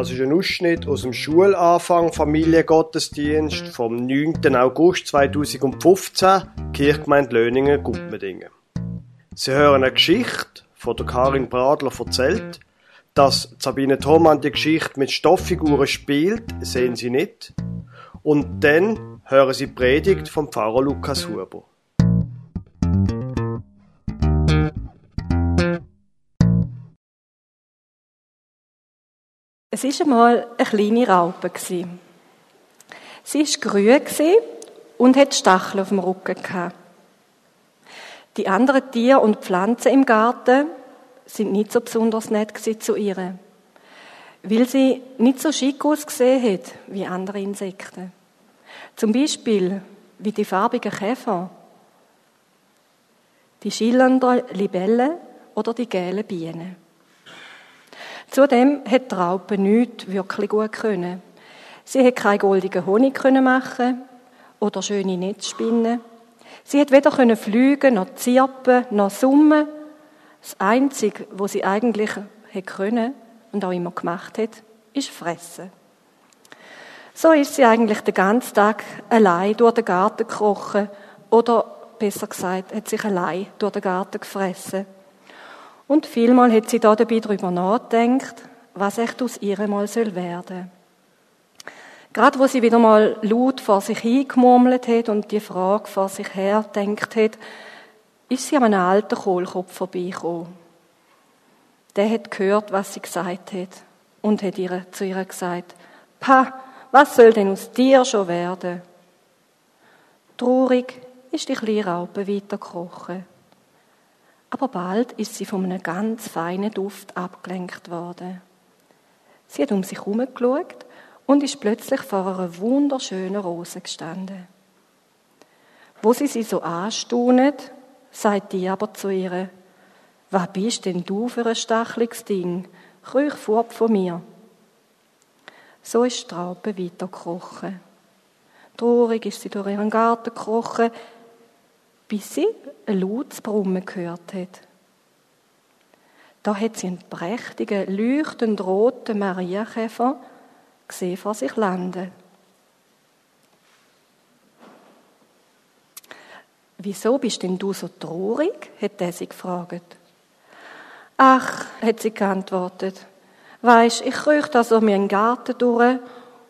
Das ist ein Ausschnitt aus dem Schulanfang Familiengottesdienst vom 9. August 2015, Kirchgemeinde Löningen, Gutmedingen. Sie hören eine Geschichte von der Karin Bradler erzählt. Dass Sabine Thomann die Geschichte mit Stofffiguren spielt, sehen Sie nicht. Und dann hören Sie Predigt vom Pfarrer Lukas Huber. Es war einmal eine kleine Raupe. Sie war grün und hatte Stacheln auf dem Rücken. Die anderen Tiere und Pflanzen im Garten sind nicht so besonders nett zu ihr, weil sie nicht so schick ausgesehen hat wie andere Insekten. Zum Beispiel wie die farbigen Käfer, die schillernden Libellen oder die gelben Bienen. Zudem hat die Raupe nichts wirklich gut können. Sie hat keinen goldigen Honig machen oder schöne Netzspinnen. Sie hat weder können fliegen, noch zirpen, noch summen. Das Einzige, was sie eigentlich hat können und auch immer gemacht hat, ist fressen. So ist sie eigentlich den ganzen Tag allein durch den Garten gekrochen oder besser gesagt, hat sich allein durch den Garten gefressen. Und vielmal hat sie da dabei darüber nachgedacht, was echt aus ihr mal soll werden. Gerade wo sie wieder mal laut vor sich hingemurmelt hat und die Frage vor sich her denkt hat, ist sie an einem alten Kohlkopf vorbeigekommen. Der hat gehört, was sie gesagt hat und hat ihr, zu ihr gesagt, Pa, was soll denn aus dir schon werden? Traurig ist die kleine Raupe weitergekrochen. Aber bald ist sie von einem ganz feinen Duft abgelenkt worden. Sie hat um sich herum geschaut und ist plötzlich vor einer wunderschönen Rose gestanden. Wo sie sie so anstaunet, sagt die aber zu ihr, was bist denn du für ein stacheliges Ding? Krüch fort von mir. So ist die Raupe weitergekrochen. Traurig ist sie durch ihren Garten gekrochen, bis sie ein lautes Brummen gehört hat. Da hat sie einen prächtigen, leuchtend roten Marienkäfer gesehen vor sich landen. Wieso bist denn du so traurig? hat er sie gefragt. Ach, hat sie geantwortet. Weisst, ich krieche da so Garten durch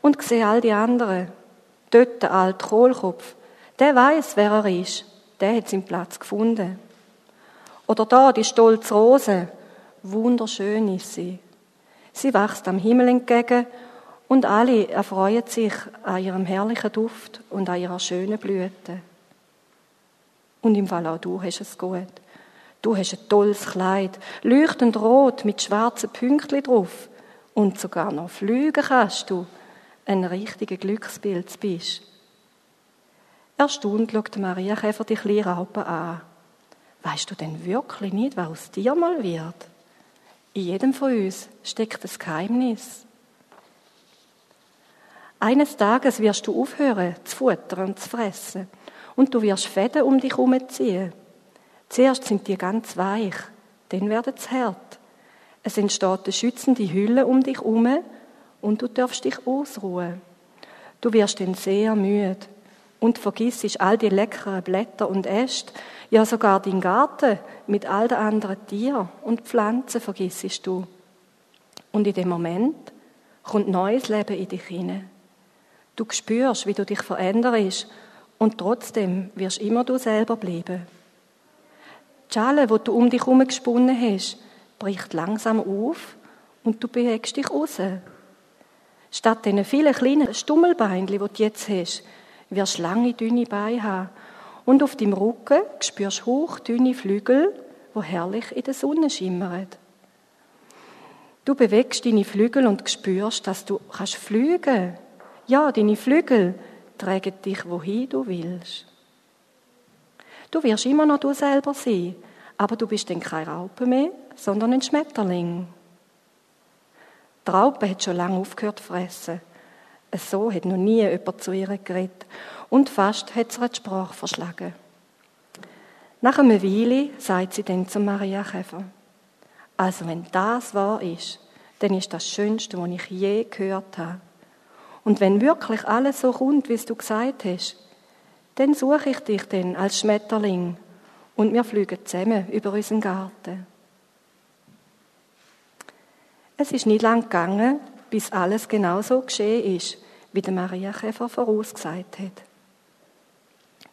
und sehe all die anderen. Dort der alte Kohlkopf. Der weiß, wer er ist der hat seinen Platz gefunden. Oder da die stolze Rose, wunderschön ist sie. Sie wächst am Himmel entgegen und alle erfreuen sich an ihrem herrlichen Duft und an ihrer schönen Blüte. Und im Fall auch du hast es gut. Du hast ein tolles Kleid, leuchtend rot mit schwarzen Pünktchen drauf. Und sogar noch fliegen kannst du. Ein richtiger Glücksbild bist. Erstaunt schaut Maria Käfer die kleine Raupe an. Weißt du denn wirklich nicht, was aus dir mal wird? In jedem von uns steckt das Geheimnis. Eines Tages wirst du aufhören zu futtern und zu fressen und du wirst Fäden um dich herumziehen. Zuerst sind die ganz weich, dann werden sie hart. Es entsteht eine schützende Hülle um dich herum und du darfst dich ausruhen. Du wirst dann sehr müde und vergissest all die leckeren Blätter und Äste, ja sogar den Garten mit all den anderen Tieren und Pflanzen vergissest du. Und in dem Moment kommt neues Leben in dich hinein. Du spürst, wie du dich veränderst und trotzdem wirst immer du selber bleiben. Die Schale, die du um dich herum gesponnen hast, bricht langsam auf und du bewegst dich raus. Statt diesen vielen kleinen Stummelbeinchen, die du jetzt hast, wirst lange, dünne Beine haben. Und auf deinem Rücken spürst du hochdünne Flügel, wo herrlich in der Sonne schimmern. Du bewegst deine Flügel und spürst, dass du kannst fliegen. Ja, deine Flügel tragen dich wohin du willst. Du wirst immer noch du selber sein, aber du bist dann keine Raupe mehr, sondern ein Schmetterling. Die Raupe hat schon lange aufgehört zu fressen. So hat noch nie jemand zu ihr geredet. Und fast hat sie die Sprache verschlagen. Nach einer Weile sagt sie dann zu Maria Käfer, also wenn das wahr ist, dann ist das Schönste, was ich je gehört habe. Und wenn wirklich alles so kommt, wie du gesagt hast, dann suche ich dich dann als Schmetterling und wir fliegen zusammen über unseren Garten. Es ist nicht lang gegangen, bis alles genau so geschehen ist, wie der Maria Käfer vorausgesagt hat.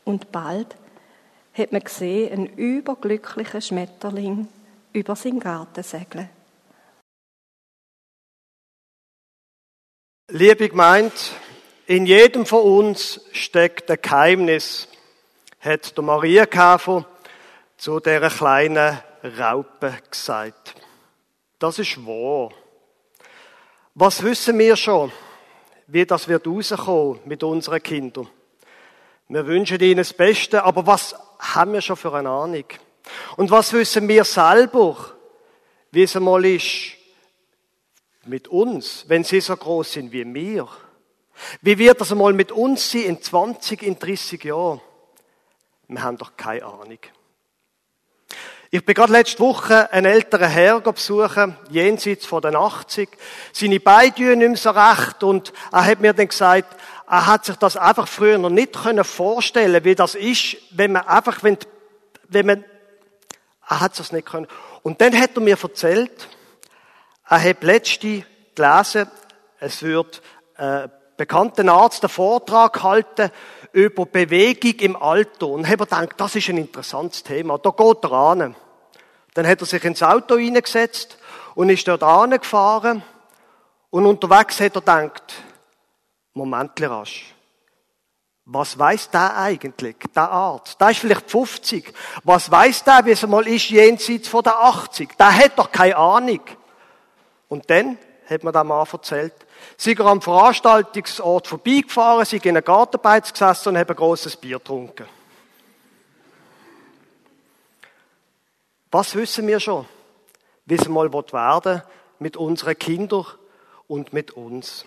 Und bald hat man gesehen, einen überglücklichen Schmetterling über seinen Garten segeln. Liebe Gemeinde, in jedem von uns steckt ein Geheimnis, hat der Maria Käfer zu der kleinen Raupe gesagt. Das ist wahr. Was wissen wir schon, wie das wird rauskommen mit unseren Kindern? Wir wünschen ihnen das Beste, aber was haben wir schon für eine Ahnung? Und was wissen wir selber, wie es einmal ist mit uns, wenn sie so groß sind wie wir? Wie wird das einmal mit uns sein in 20, in 30 Jahren? Wir haben doch keine Ahnung. Ich bin gerade letzte Woche einen älteren Herr besuchen, jenseits von den 80. Seine Beine nicht mehr so recht und er hat mir dann gesagt, er hat sich das einfach früher noch nicht vorstellen können wie das ist, wenn man einfach, wenn, wenn man, er hat es nicht können. Und dann hat er mir erzählt, er hat letzte gelesen, es wird äh, bekannten Arzt einen Vortrag halten über Bewegung im Alter. Und habe gedacht, das ist ein interessantes Thema. Da geht er an. Dann hat er sich ins Auto hineingesetzt und ist dort angefahren. Und unterwegs hat er gedacht, Moment rasch. Was weiß der eigentlich, der Arzt? Der ist vielleicht 50. Was weiß der, wie es einmal ist, jenseits von der 80? Der hat doch keine Ahnung. Und dann hat man dem Mann erzählt, Sie sind am Veranstaltungsort vorbeigefahren, sind in einer Gartenbeiz gesessen und haben ein grosses Bier getrunken. Was wissen wir schon? Wie es mal werden mit unseren Kindern und mit uns.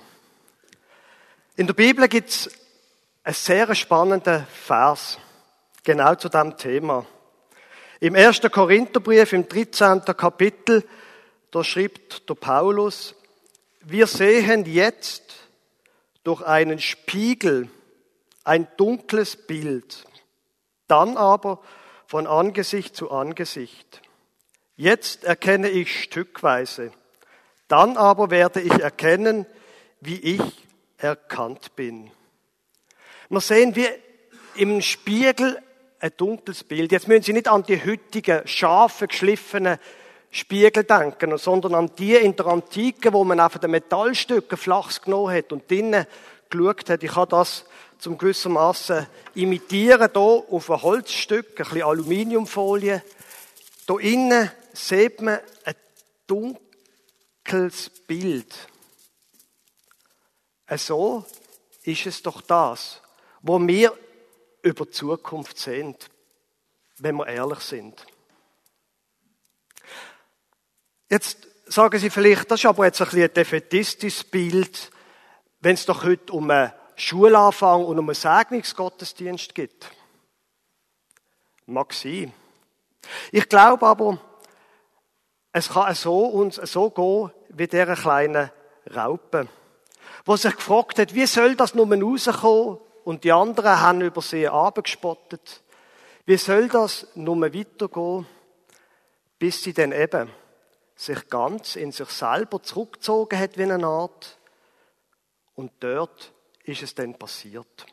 In der Bibel gibt es einen sehr spannenden Vers, genau zu diesem Thema. Im 1. Korintherbrief, im 13. Kapitel, da schreibt der Paulus, wir sehen jetzt durch einen Spiegel ein dunkles Bild, dann aber von Angesicht zu Angesicht. Jetzt erkenne ich stückweise, dann aber werde ich erkennen, wie ich erkannt bin. Wir sehen wie im Spiegel ein dunkles Bild. Jetzt müssen Sie nicht an die heutigen, scharfen, geschliffenen Spiegel denken, sondern an die in der Antike, wo man einfach den Metallstücke flachs genommen hat und drinnen geschaut hat. Ich kann das zum gewissen Maße imitieren, hier auf ein Holzstück, ein bisschen Aluminiumfolie. Hier innen sieht man ein dunkles Bild. So ist es doch das, wo wir über die Zukunft sind, wenn wir ehrlich sind. Jetzt sagen Sie vielleicht, das ist aber jetzt ein, bisschen ein defetistisches Bild, wenn es doch heute um einen Schulanfang und um einen Segnungsgottesdienst geht. Mag sein. Ich glaube aber, es kann so uns so gehen wie dieser kleinen Raupe, wo sich gefragt hat, wie soll das nun rauskommen? Und die anderen haben über sie abgespottet. Wie soll das nun weitergehen, bis sie dann eben sich ganz in sich selber zurückgezogen hat wie eine Art. Und dort ist es dann passiert.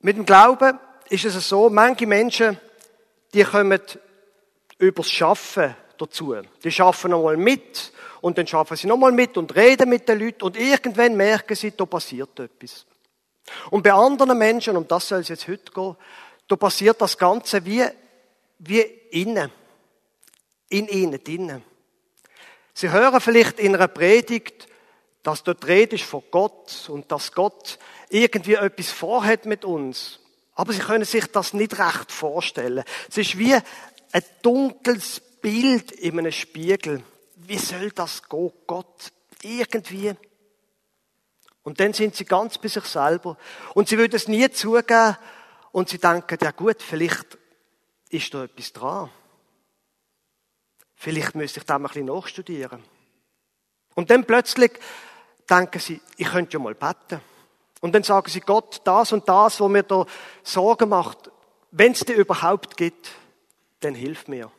Mit dem Glauben ist es so, manche Menschen, die kommen übers Schaffen dazu. Die schaffen nochmal mit und dann schaffen sie nochmal mit und reden mit den Leuten und irgendwann merken sie, da passiert etwas. Und bei anderen Menschen, um das soll es jetzt heute gehen, da passiert das Ganze wie, wie innen in ihnen drinnen. Sie hören vielleicht in einer Predigt, dass dort Rede ist von Gott und dass Gott irgendwie etwas vorhat mit uns. Aber sie können sich das nicht recht vorstellen. Es ist wie ein dunkles Bild in einem Spiegel. Wie soll das gehen? Gott irgendwie. Und dann sind sie ganz bei sich selber. Und sie würden es nie zugeben. Und sie denken, ja gut, vielleicht ist da etwas dran. Vielleicht müsste ich da mal ein bisschen nachstudieren. Und dann plötzlich denken sie, ich könnte ja mal beten. Und dann sagen sie, Gott, das und das, wo mir da Sorgen macht, wenn es dir überhaupt gibt, dann hilf mir.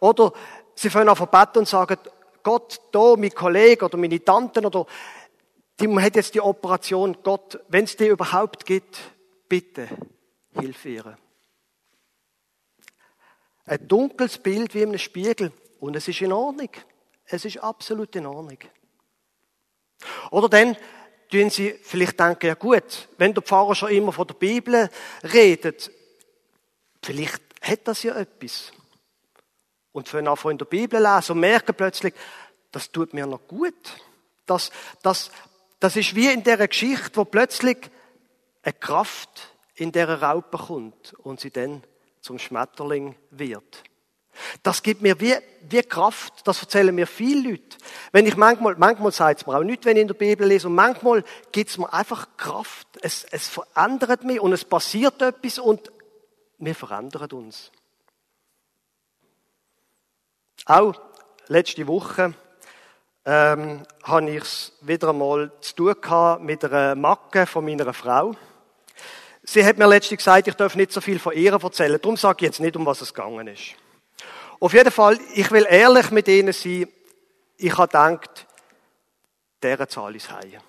Oder sie fangen an beten und sagen, Gott, da, mein Kollege oder meine Tanten oder die hat jetzt die Operation, Gott, wenn es dir überhaupt gibt, bitte, hilf ihr. Ein dunkles Bild wie in einem Spiegel. Und es ist in Ordnung. Es ist absolut in Ordnung. Oder dann tun sie vielleicht denken, ja gut, wenn der Pfarrer schon immer von der Bibel redet, vielleicht hat das ja etwas. Und fangen an in der Bibel lesen und merken plötzlich, das tut mir noch gut. Das, das, das ist wie in der Geschichte, wo plötzlich eine Kraft in der Raupe kommt und sie dann zum Schmetterling wird. Das gibt mir wie, wie Kraft, das erzählen mir viele Leute. Wenn ich manchmal, manchmal sagt es mir auch nicht, wenn ich in der Bibel lese, und manchmal gibt es mir einfach Kraft. Es, es verändert mich und es passiert etwas und wir verändern uns. Auch letzte Woche ähm, habe ich es wieder einmal zu tun gehabt mit einer Macke von meiner Frau. Sie hat mir letztlich gesagt, ich darf nicht so viel von ihr erzählen. Darum sage ich jetzt nicht, um was es gegangen ist. Auf jeden Fall, ich will ehrlich mit Ihnen sein. Ich habe gedacht, deren Zahl ist heim.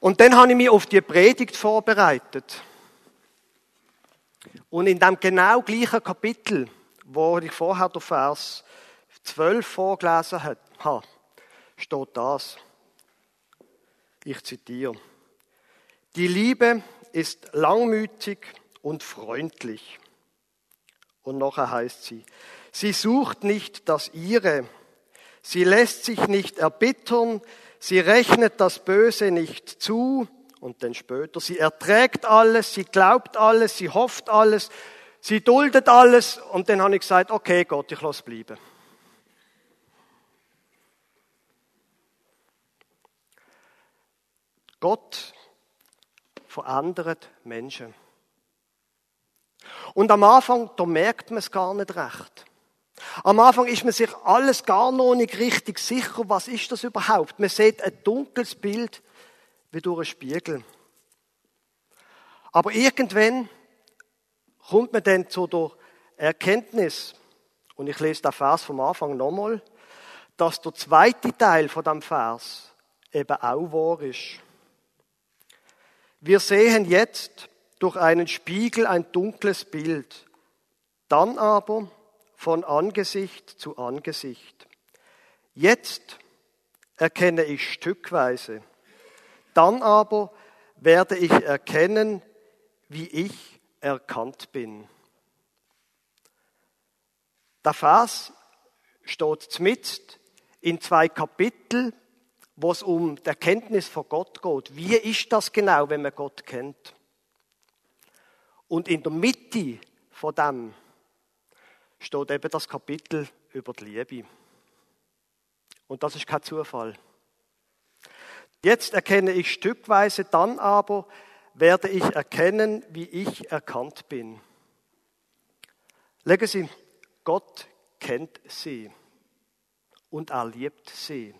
Und dann habe ich mich auf die Predigt vorbereitet. Und in dem genau gleichen Kapitel, wo ich vorher den Vers 12 vorgelesen habe, steht das. Ich zitiere. Die Liebe ist langmütig und freundlich. Und nachher heißt sie, sie sucht nicht das ihre, sie lässt sich nicht erbittern, sie rechnet das Böse nicht zu, und dann später, sie erträgt alles, sie glaubt alles, sie hofft alles, sie duldet alles, und dann habe ich gesagt, okay Gott, ich lasse bleiben. Gott verändert Menschen. Und am Anfang, da merkt man es gar nicht recht. Am Anfang ist man sich alles gar noch nicht richtig sicher, was ist das überhaupt. Man sieht ein dunkles Bild wie durch einen Spiegel. Aber irgendwann kommt man dann zu der Erkenntnis, und ich lese den Vers vom Anfang nochmal, dass der zweite Teil von dem Vers eben auch wahr ist. Wir sehen jetzt durch einen Spiegel ein dunkles Bild, dann aber von Angesicht zu Angesicht. Jetzt erkenne ich stückweise, dann aber werde ich erkennen, wie ich erkannt bin. Der Vers steht mitten in zwei Kapitel wo es um die Erkenntnis von Gott geht. Wie ist das genau, wenn man Gott kennt? Und in der Mitte von dem steht eben das Kapitel über die Liebe. Und das ist kein Zufall. Jetzt erkenne ich stückweise, dann aber werde ich erkennen, wie ich erkannt bin. Legen Sie, Gott kennt Sie und er liebt Sie.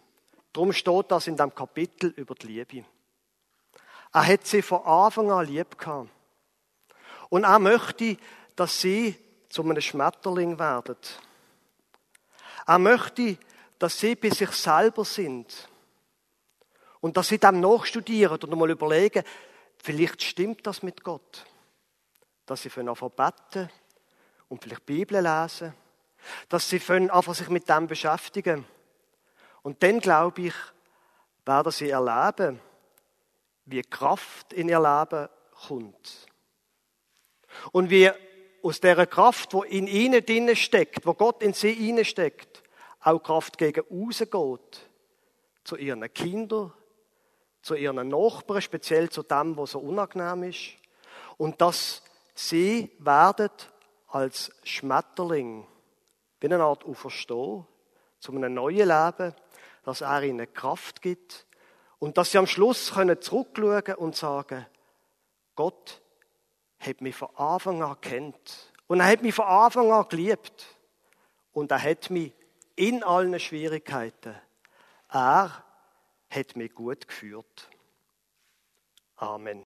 Darum steht das in dem Kapitel über die Liebe. Er hat sie von Anfang an lieb gehabt. Und er möchte, dass sie zu einem Schmetterling werden. Er möchte, dass sie bei sich selber sind. Und dass sie dem nachstudieren und mal überlegen, vielleicht stimmt das mit Gott. Dass sie anfangen beten und vielleicht Bibel lesen. Dass sie einfach sich mit dem beschäftigen. Und dann, glaube ich, werden sie erleben, wie Kraft in ihr Leben kommt. Und wie aus der Kraft, wo in ihnen drinnen steckt, wo Gott in sie ihnen steckt, auch Kraft gegen geht. Zu ihren Kindern, zu ihren Nachbarn, speziell zu dem, was so unangenehm ist. Und dass sie werden als Schmetterling, wie eine Art Auferstehen, zu einem neuen Leben, dass er ihnen Kraft gibt und dass sie am Schluss können zurückschauen und sagen, Gott hat mich von Anfang an kennt Und er hat mich von Anfang an geliebt. Und er hat mich in allen Schwierigkeiten, er hat mich gut geführt. Amen.